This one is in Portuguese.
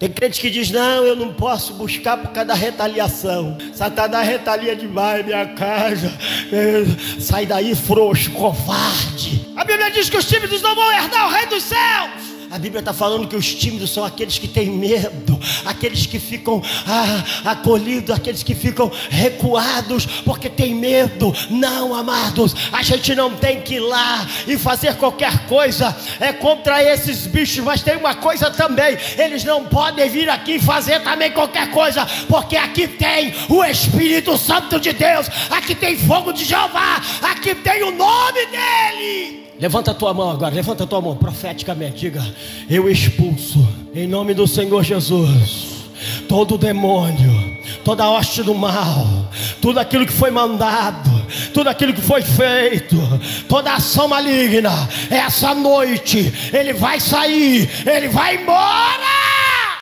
Tem crente que diz: Não, eu não posso buscar por causa da retaliação. Satanás retalia demais minha casa. Sai daí, frouxo, covarde. A Bíblia diz que os tímidos não vão herdar o reino dos céus. A Bíblia está falando que os tímidos são aqueles que têm medo, aqueles que ficam ah, acolhidos, aqueles que ficam recuados porque têm medo. Não, amados, a gente não tem que ir lá e fazer qualquer coisa é contra esses bichos, mas tem uma coisa também: eles não podem vir aqui fazer também qualquer coisa, porque aqui tem o Espírito Santo de Deus, aqui tem fogo de Jeová, aqui tem o nome dEle. Levanta a tua mão agora, levanta a tua mão profeticamente. Diga: Eu expulso, em nome do Senhor Jesus, todo demônio, toda hoste do mal, tudo aquilo que foi mandado, tudo aquilo que foi feito, toda ação maligna, essa noite, ele vai sair, ele vai embora.